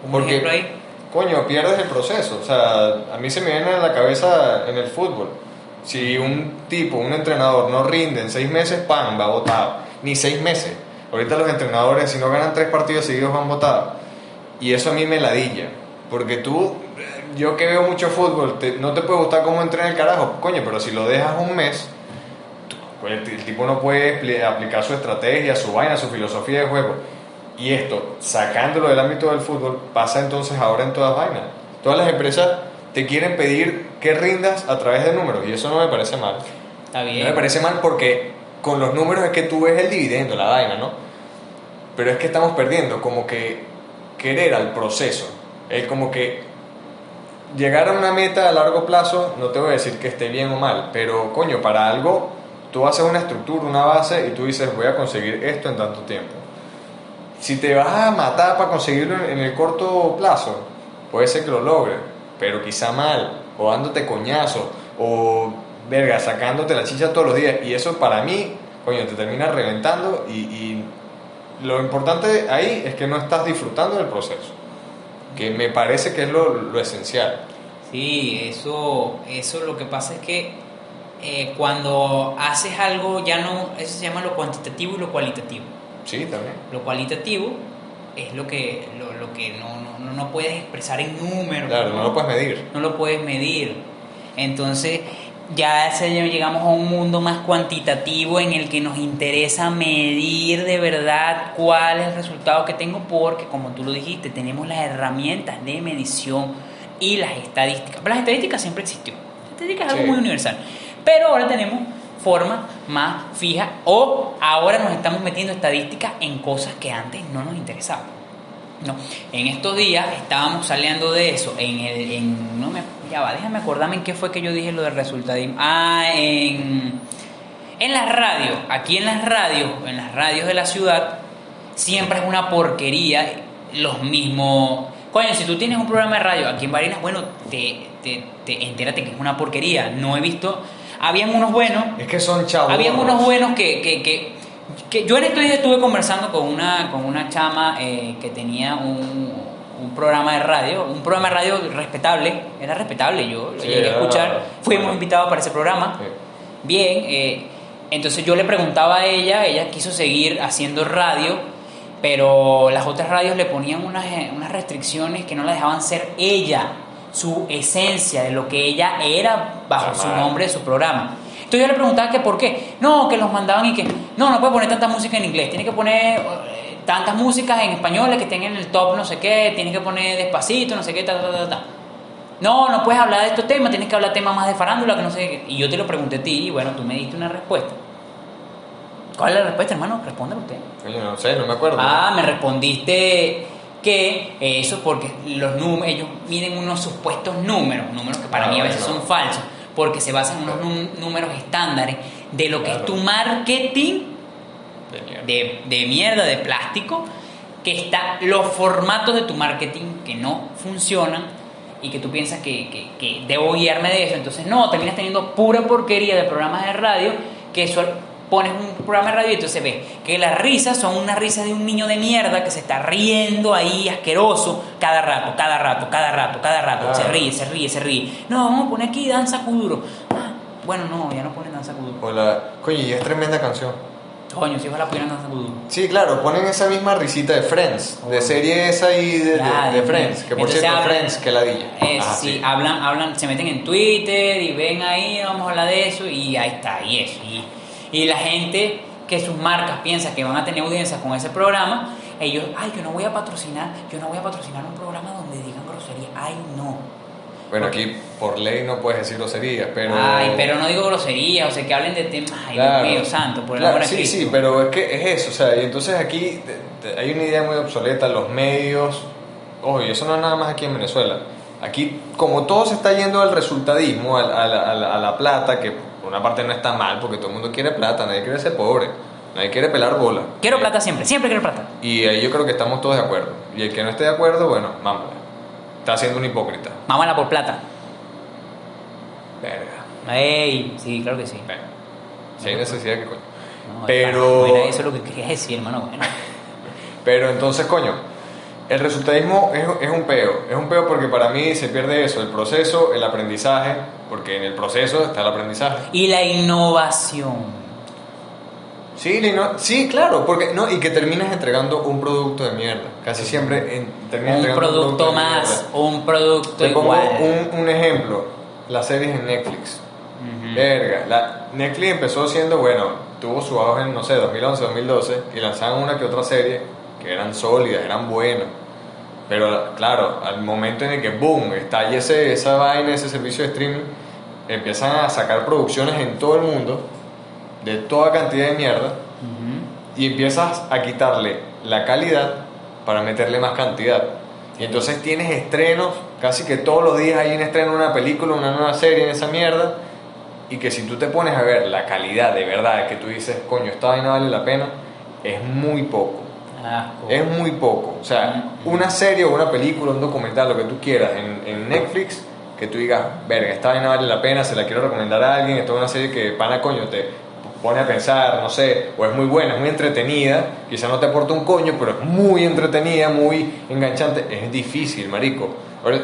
Un Porque, ejemplo ahí. coño, pierdes el proceso. O sea, a mí se me viene a la cabeza en el fútbol. Si un tipo, un entrenador no rinde en seis meses, ¡pam! va votado. Ni seis meses. Ahorita los entrenadores, si no ganan tres partidos seguidos, van votados. Y eso a mí me ladilla. Porque tú, yo que veo mucho fútbol, te- no te puede gustar cómo entrena el carajo. Coño, pero si lo dejas un mes, pues el, el tipo no puede pli- aplicar su estrategia, su vaina, su filosofía de juego. Y esto, sacándolo del ámbito del fútbol, pasa entonces ahora en todas vainas. Todas las empresas te quieren pedir que rindas a través de números y eso no me parece mal. Está No me bien. parece mal porque con los números es que tú ves el dividendo, la vaina, ¿no? Pero es que estamos perdiendo como que querer al proceso. Es como que llegar a una meta a largo plazo, no te voy a decir que esté bien o mal, pero coño, para algo tú haces una estructura, una base y tú dices voy a conseguir esto en tanto tiempo. Si te vas a matar para conseguirlo en en el corto plazo, puede ser que lo logres, pero quizá mal, o dándote coñazo, o verga, sacándote la chicha todos los días. Y eso para mí, coño, te termina reventando y, y lo importante ahí es que no estás disfrutando del proceso, que me parece que es lo, lo esencial. Sí, eso, eso lo que pasa es que eh, cuando haces algo ya no, eso se llama lo cuantitativo y lo cualitativo. Sí, también. Lo cualitativo es lo que, lo, lo que no, no, no- puedes expresar en números. Claro, no lo puedes medir. no lo puedes medir. Entonces, ya llegamos a un mundo más cuantitativo en el que nos interesa medir de verdad cuál es el resultado que tengo, porque como tú lo dijiste, tenemos las herramientas de medición y las estadísticas. Pero las estadísticas siempre existió. Las estadísticas es algo muy universal. Pero ahora tenemos formas más fijas o ahora nos estamos metiendo estadísticas en cosas que antes no nos interesaban. No, en estos días estábamos saliendo de eso, en el, en, no me, ya va, déjame acordarme en qué fue que yo dije lo del resultadismo. Ah, en, en las radios, aquí en las radios, en las radios de la ciudad, siempre es una porquería los mismos... Coño, si tú tienes un programa de radio aquí en Barinas, bueno, te, te, te entérate que es una porquería. No he visto... Habían unos buenos, Es que son chavos. habían unos buenos que, que, que, que yo en estos días estuve conversando con una, con una chama eh, que tenía un, un programa de radio, un programa de radio respetable, era respetable, yo lo Sí, llegué a era- escuchar, fuimos bueno. invitados para ese programa, Sí. bien, eh, entonces yo le preguntaba a ella, ella quiso seguir haciendo radio, pero las otras radios le ponían unas, eh, unas restricciones que no la dejaban ser ella, su esencia de lo que ella era bajo su nombre de su programa. Entonces yo le preguntaba que por qué. No, que los mandaban y que no, no puede poner tanta música en inglés, tiene que poner eh, tantas músicas en español que estén en el top no sé qué, tienes que poner despacito, no sé qué, ta, ta, ta, ta. No, no puedes hablar de estos temas, tienes que hablar temas más de farándula, que no sé qué. Y yo te lo pregunté a ti y bueno, tú me diste una respuesta. ¿Cuál es la respuesta, hermano? Respóndelo usted. Coño, no sé, no me acuerdo. Ah, me respondiste que eso porque los números, ellos miden unos supuestos números, números que para Ah, mí a veces son falsos, porque se basan en unos números estándares de lo que es Claro. tu marketing De mierda. de, de mierda, de plástico, que está los formatos de tu marketing que no funcionan y que tú piensas que, que- que debo guiarme de eso. Entonces, no, terminas teniendo pura porquería de programas de radio que eso pones un programa de radio y entonces ves que las risas son unas risas de un niño de mierda que se está riendo ahí asqueroso cada rato, cada rato, cada rato, cada rato. Se ríe, se ríe, se ríe. No, vamos a poner aquí danza kuduro. Ah, bueno, no, ya no ponen danza kuduro. O la- Coño, y es tremenda canción. Coño, si ojalá pusieran danza kuduro. Sí, claro, ponen esa misma risita de Friends, de serie esa y de, Friends, que por cierto, hablan- Friends, que ladilla. Eh, Ajá, sí, hablan, hablan, se meten en Twitter y ven ahí, vamos a hablar de eso y ahí está, y eso. Y, y la gente que sus marcas piensan que van a tener audiencias con ese programa, ellos, ay, yo no voy a patrocinar, yo no voy a patrocinar un programa donde digan grosería. Ay, no. Bueno, aquí por ley no puedes decir groserías, pero... Ay, pero no digo grosería, o sea, que hablen de temas, ay, Claro. Dios mío, santo, por el Claro, amor a sí, Cristo. sí, pero es que es eso, o sea, y entonces aquí hay una idea muy obsoleta, los medios, ojo, y eso no es nada más aquí en Venezuela, aquí como todo se está yendo al resultadismo, al- a, a la plata, que por una parte no está mal, porque todo el mundo quiere plata, nadie quiere ser pobre, nadie quiere pelar bola, Quiero plata siempre, siempre quiero plata. y ahí yo creo que estamos todos de acuerdo, y el que no esté de acuerdo, bueno, mámala, está siendo un hipócrita, Mámala por plata. verga, Ey, sí, claro que sí. Bueno, si hay necesidad que coño. No, Pero- No era eso lo que quería decir, hermano. Bueno, Pero entonces, coño, el resultadismo es, es un peo. Es un peo porque para mí se pierde eso, el proceso, el aprendizaje, porque en el proceso está el aprendizaje. y la innovación. Sí, no- sí, claro, porque no, y que terminas entregando un producto de mierda. Casi siempre en- terminas Un entregando producto de más, mierda. un producto Te pongo igual. un, un ejemplo, las series en Netflix. Verga, la, Netflix empezó siendo, bueno, tuvo su auge en, no sé, 2011, 2012, y lanzaban una que otra serie que eran sólidas, eran buenas. Pero claro, al momento en el que, boom, estalla esa vaina, ese servicio de streaming, empiezan a sacar producciones en todo el mundo, de toda cantidad de mierda, y empiezas a quitarle la calidad para meterle más cantidad. Y entonces tienes estrenos, casi que todos los días hay un estreno una película, una nueva serie en esa mierda. Y que si tú te pones a ver la calidad de verdad, que tú dices, coño, esta vaina vale la pena, es muy poco. Asco. Es muy poco. O sea, una serie o una película, un documental, lo que tú quieras en, en Netflix, que tú digas, verga, esta vaina vale la pena, se la quiero recomendar a alguien, esto es una serie que, pana coño, te pone a pensar, no sé, o es muy buena, es muy entretenida, quizá no te aporta un coño, pero es muy entretenida, muy enganchante, es difícil, marico.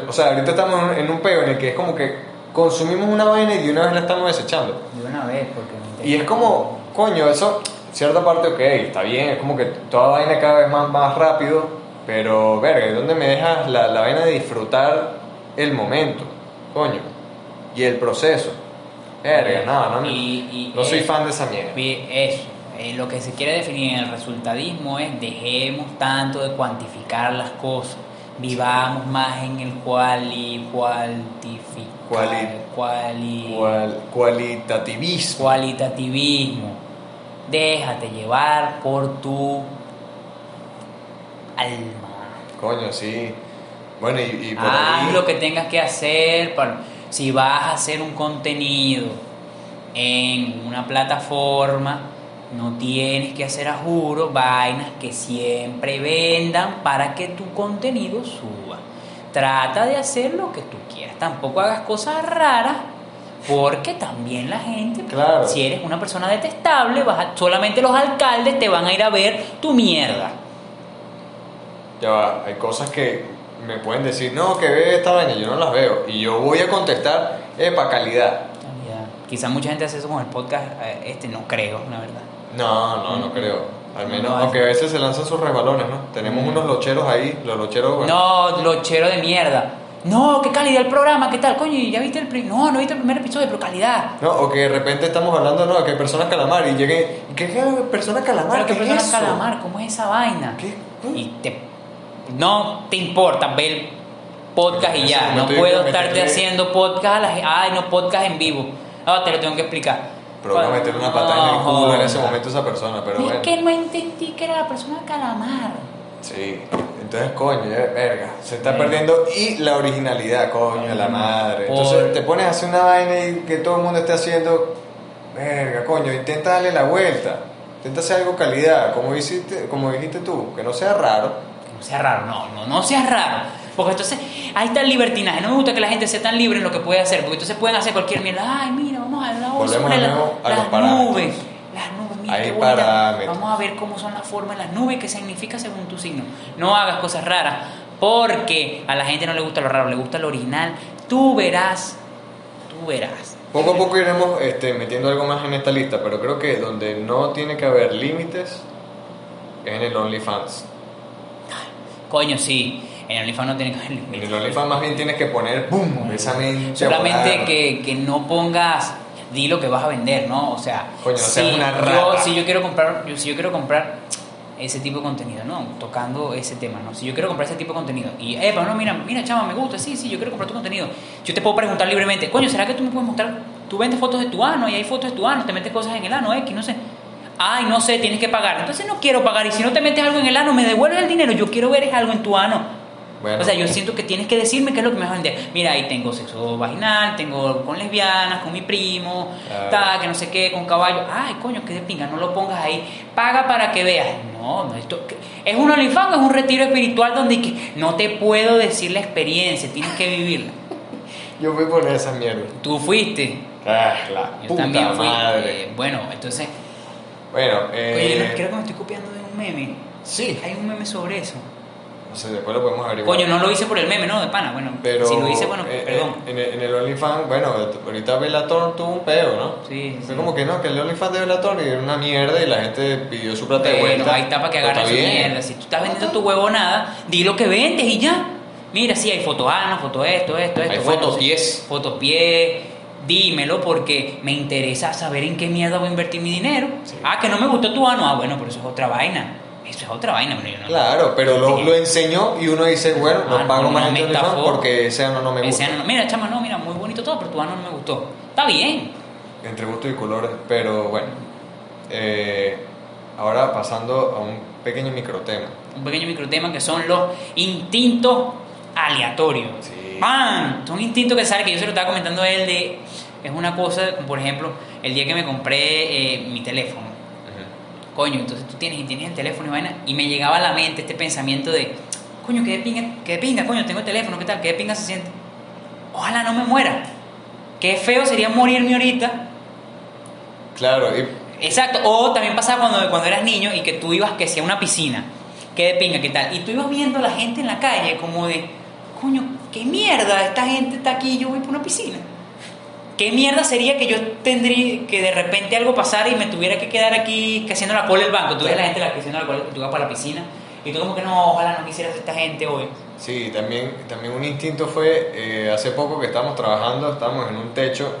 O sea, ahorita estamos en un- peo en el que es como que consumimos una vaina y de una vez la estamos desechando. De una vez, porque Y es como, coño, eso, cierta parte, ok, está bien, es como que toda vaina cada vez más, más rápido, pero, verga, ¿y dónde me dejas la, la vaina de disfrutar el momento, coño? Y el proceso. Verga, no, no, Y- y no soy es- fan de esa mierda. Eso, eh, lo que se quiere definir en el resultadismo es dejemos tanto de cuantificar las cosas, vivamos más en el cuali, cuantificar, Cuali- cuali- Cual- cualitativismo. cualitativismo. Déjate llevar por tu alma. Coño, sí. Bueno, y, y por Haz ahí... lo que tengas que hacer. Para, si vas a hacer un contenido en una plataforma, no tienes que hacer a juro vainas que siempre vendan para que tu contenido suba. Trata de hacer lo que tú quieras. Tampoco hagas cosas raras. Porque también la gente, Claro. si eres una persona detestable, vas a- solamente los alcaldes te van a ir a ver tu mierda. Ya va, hay cosas que me pueden decir, no, que ve esta vaina, yo no las veo. Y yo voy a contestar, epa, calidad. Quizá mucha gente hace eso con el podcast, eh, este no creo, la verdad. No, no, no creo. Al menos, No, aunque a veces se lanzan sus resbalones, ¿no? Tenemos Mm. unos locheros ahí, los locheros, bueno. No, lochero de mierda. No, qué calidad el programa, qué tal, coño, ¿ya viste el pri- No, no viste el primer episodio, pero calidad. No, o que de repente estamos hablando, no, que hay personas calamar y lleguen, ¿y qué es persona calamar? Pero qué ¿Qué persona es calamar, ¿cómo es esa vaina? ¿Qué? Y te no te importa ver el podcast y ya, no puedo estarte haciendo podcast a la ay, no podcast en vivo. Ah, te lo tengo que explicar. Pero voy a meterle una patada en el culo en ese momento a esa persona, pero es bueno. que no entendí que era la persona calamar. Sí, entonces, coño, ya, verga, se está perdiendo. Y la originalidad, coño, de la madre. Entonces Por- te pones a hacer una vaina y que todo el mundo esté haciendo, verga, coño, intenta darle la vuelta. Intenta hacer algo calidad, como, hiciste, como dijiste tú, que no sea raro. Que no sea raro, no, no, no sea raro. Porque entonces ahí está el libertinaje. No me gusta que la gente sea tan libre en lo que puede hacer. Porque entonces pueden hacer cualquier mierda. Ay, mira, vamos a Volvemos sobre de la- a las nubes. Mira, Hay qué bonita. parámetros. Vamos a ver cómo son las formas de las nubes qué significa según tu signo. No hagas cosas raras. Porque a la gente no le gusta lo raro, le gusta lo original. Tú verás, tú verás. Poco a poco iremos este, metiendo algo más en esta lista, pero creo que donde no tiene que haber límites es en el OnlyFans. Coño, sí. En el OnlyFans no tiene que haber En el OnlyFans más bien tienes que poner, a Solamente que, que no pongas di lo que vas a vender, ¿no? O sea, Coño, si una yo, si yo quiero comprar, yo- si yo quiero comprar ese tipo de contenido, ¿no? Tocando ese tema, ¿no? Si yo quiero comprar ese tipo de contenido y, eh, no, mira, mira, chama, me gusta, sí, sí, yo quiero comprar tu contenido. Yo te puedo preguntar libremente, coño, ¿será que tú me puedes mostrar? Tú vendes fotos de tu ano y hay fotos de tu ano, te metes cosas en el ano, X, no sé. Ay, no sé, tienes que pagar. Entonces no quiero pagar y si no te metes algo en el ano, me devuelves el dinero. Yo quiero ver es algo en tu ano. Bueno. O sea, yo siento que tienes que decirme qué es lo que me vas a vender. Mira, ahí tengo sexo vaginal, tengo con lesbianas, con mi primo, Claro. ta, que no sé qué, con caballo. Ay, coño, qué de pinga, no lo pongas ahí. Paga para que veas. No, no, esto es un OnlyFans, o es un retiro espiritual donde que no te puedo decir la experiencia, tienes que vivirla. Yo a poner esa mierda. Tú fuiste, Ah, la yo puta también fui. madre. Eh, bueno, entonces, Bueno, oye, eh, creo que me estoy copiando de un meme. sí. Hay un meme sobre eso. No sé, después lo podemos averiguar. Coño, no lo hice por el meme, ¿no? De pana. Bueno, Pero si lo hice, bueno, eh, perdón. en, el- en el OnlyFans, bueno, ahorita Bellator tuvo un peo, ¿no? Sí, Fue sí. como que no, que el OnlyFans de Bellator era una mierda y la gente pidió su plata de Bueno, vuelta. ahí está para que agarren su bien. mierda. Si tú estás vendiendo tu huevo nada, di lo que vendes y ya. Mira, sí, hay fotos ano, fotos esto, esto, esto. Hay bueno, fotos pies. Fotos pies. Dímelo porque me interesa saber en qué mierda voy a invertir mi dinero. Sí. Ah, que no me gustó tu ano. Ah, bueno, pero eso es otra vaina. Eso es otra vaina. Bueno, yo no- Claro, pero lo, lo enseñó y uno dice, bueno, no Ah, pago no, más no estafó. porque ese ano no me Ese gusta. ano no- mira, chama, no, mira, muy bonito todo, pero tu ano no me gustó. Está bien. Entre gustos y colores, pero bueno. Eh, ahora pasando a un pequeño microtema. un pequeño microtema que son los instintos aleatorios. Sí. ¡Pam! Son instintos que salen, que yo se lo estaba comentando a él de... Es una cosa, por ejemplo, el día que me compré eh, mi teléfono. Coño, entonces tú tienes y tienes el teléfono y vaina, y me llegaba a la mente este pensamiento de, coño, qué de pinga, qué de pinga, coño, tengo el teléfono, ¿qué tal? ¿Qué de pinga se siente? Ojalá no me muera. Qué feo sería morirme ahorita. Claro, y Exacto, o también pasaba cuando, cuando eras niño y que tú ibas que sea una piscina, qué de pinga, qué tal, y tú ibas viendo a la gente en la calle como de, coño, qué mierda, esta gente está aquí y yo voy por una piscina. ¿Qué mierda sería que yo tendría que de repente algo pasara y me tuviera que quedar aquí que haciendo la cola del banco? Tú ves la gente la que haciendo la cola, tú vas para la piscina y tú como que no, ojalá no quisieras esta gente hoy. Sí, también, también un instinto fue, eh, hace poco que estábamos trabajando, estábamos en un techo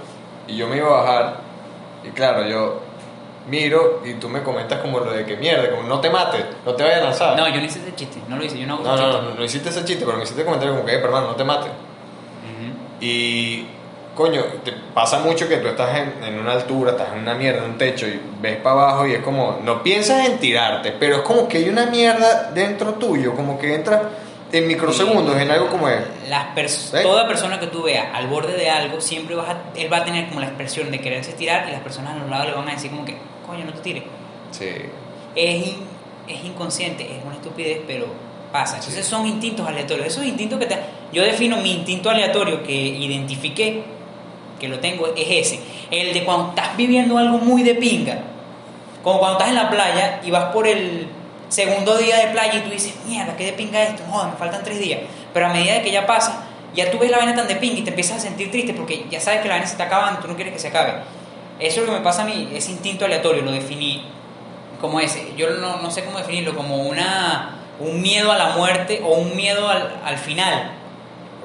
y yo me iba a bajar y claro, yo miro y tú me comentas como lo de que mierda, como no te mates, no te vayas a lanzar. No, yo no hice ese chiste, no lo hice, yo no hago no, no, chiste. no, no hiciste ese chiste, pero me hiciste comentario como que, "Eh, pero hermano, no te mates. Ujú. Y, coño, te pasa mucho que tú estás en, en una altura, estás en una mierda, en un techo y ves para abajo y es como, no piensas en tirarte, pero es como que hay una mierda dentro tuyo, como que entra en microsegundos en algo como es. Las pers- ¿Sí? Toda persona que tú veas al borde de algo, siempre vas a- él va a tener como la expresión de quererse tirar y las personas a los lados le van a decir como que, coño, no te tires. Sí. Es, in- es inconsciente, es una estupidez, pero pasa. Entonces son instintos aleatorios. Esos instintos que te... Yo defino mi instinto aleatorio que identifiqué, que lo tengo, es ese. El de cuando estás viviendo algo muy de pinga. Como cuando estás en la playa y vas por el segundo día de playa y tú dices, mierda, qué de pinga esto, joder, me faltan tres días. Pero a medida que ya pasa, ya tú ves la vaina tan de pinga y te empiezas a sentir triste porque ya sabes que la vaina se está acabando, tú no quieres que se acabe. Eso es lo que me pasa a mí, ese instinto aleatorio, lo definí como ese. Yo no, no sé cómo definirlo, como una, un miedo a la muerte o un miedo al, al final.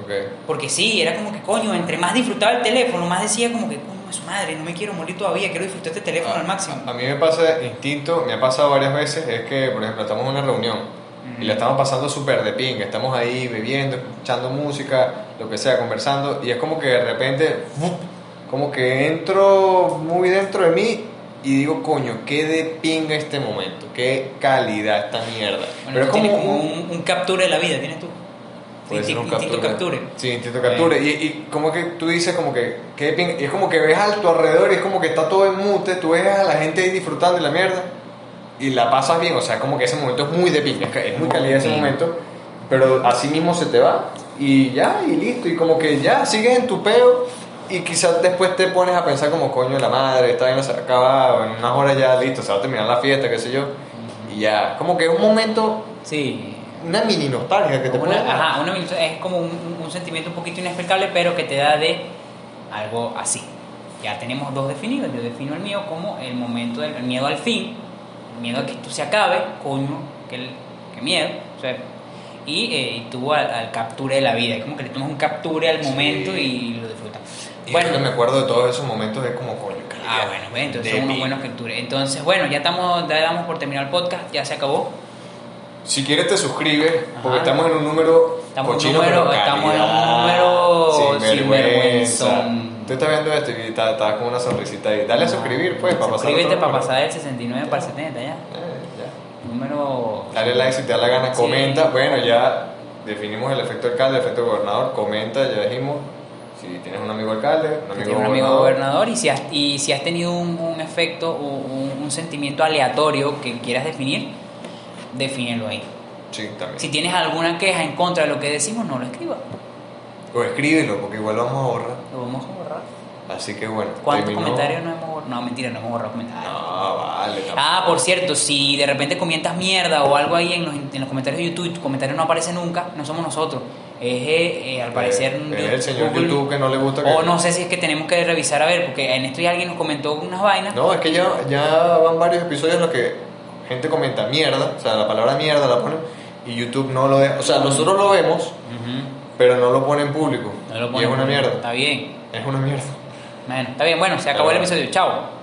Ok. Porque sí, era como que, coño, entre más disfrutaba el teléfono, más decía como que, coño, su madre, no me quiero morir todavía, quiero disfrutar este teléfono al máximo. A, a mí me pasa instinto, me ha pasado varias veces, es que, por ejemplo, estamos en una reunión y la estamos pasando súper de ping, estamos ahí bebiendo, escuchando música, lo que sea, conversando, y es como que de repente, como que entro muy dentro de mí y digo, coño, qué de pinga este momento, qué calidad esta mierda. Bueno, Pero es como, como un, un, capture de la vida, ¿tienes tú? Puede ser un Instinto capture. Sí, instinto capture. Y, y como que tú dices como que, de y es como que ves a tu alrededor y es como que está todo en mute, tú ves a la gente ahí disfrutando de la mierda y la pasas bien, o sea, como que ese momento es muy de pinga, es, muy calidad ese momento, pero así mismo se te va y ya, y listo, y como que ya sigues en tu peo y quizás después te pones a pensar como coño la madre, esta vaina se ha acabado, en unas horas ya listo, se va a terminar la fiesta, qué sé yo, y ya, como que es un momento, Sí. Una mini nostalgia que te Una- ajá, una minuto- es como un, un sentimiento un poquito inexplicable, pero que te da de algo así. Ya tenemos dos definidos. Yo defino el mío como el momento del el miedo al fin, el miedo a que esto se acabe, coño, que, el- que miedo. o sea, y, eh, y tú al, al capture de la vida. Es como que le tomas un capture al Sí. momento y lo disfrutas. Y Bueno. me acuerdo de todos esos momentos, es como coño. Ah, bueno, entonces son unos buenos capturas. Entonces, bueno, ya estamos, ya damos por terminar el podcast, ya se acabó. Si quieres te suscribes, porque Ajá. estamos en un número Estamos en un cochino, número- pero estamos en un número sinvergüenza. Tú estás viendo esto y estás, estás con una sonrisita ahí. Dale a suscribir, pues, para pasar Suscríbete para pasar del 69 para el 70 ya. Eh, ya. Número. Dale like si te da la gana, Sí. comenta. Bueno, ya definimos el efecto alcalde, el efecto gobernador. Comenta, ya dijimos. Si tienes un amigo alcalde, un amigo, un amigo gobernador. y si has, y si has tenido un, un efecto o un, un sentimiento aleatorio que quieras definir, defínelo ahí. Sí, también. Si tienes alguna queja en contra de lo que decimos, no lo escribas. O escríbelo, porque igual lo vamos a borrar. Lo vamos a borrar. Así que bueno. ¿Cuántos terminó- comentarios no hemos borrado? No, mentira, no hemos borrado comentarios. No, vale. tampoco. Ah, por cierto, si de repente comentas mierda o algo ahí en los, en los comentarios de YouTube, tu comentario no aparece nunca, no somos nosotros. Es eh, eh, al parecer Es el señor YouTube que no le gusta que- O no sé si es que tenemos que revisar a ver, porque en esto ya alguien nos comentó unas vainas. No, es que ya, ya van varios episodios en los que gente comenta mierda, o sea, la palabra mierda la ponen y YouTube no lo deja. O sea, nosotros lo vemos, pero no lo pone en público. No lo y pone es una mierda. Está bien. Es una mierda. Bueno, está bien. Bueno, se acabó el episodio. Chao.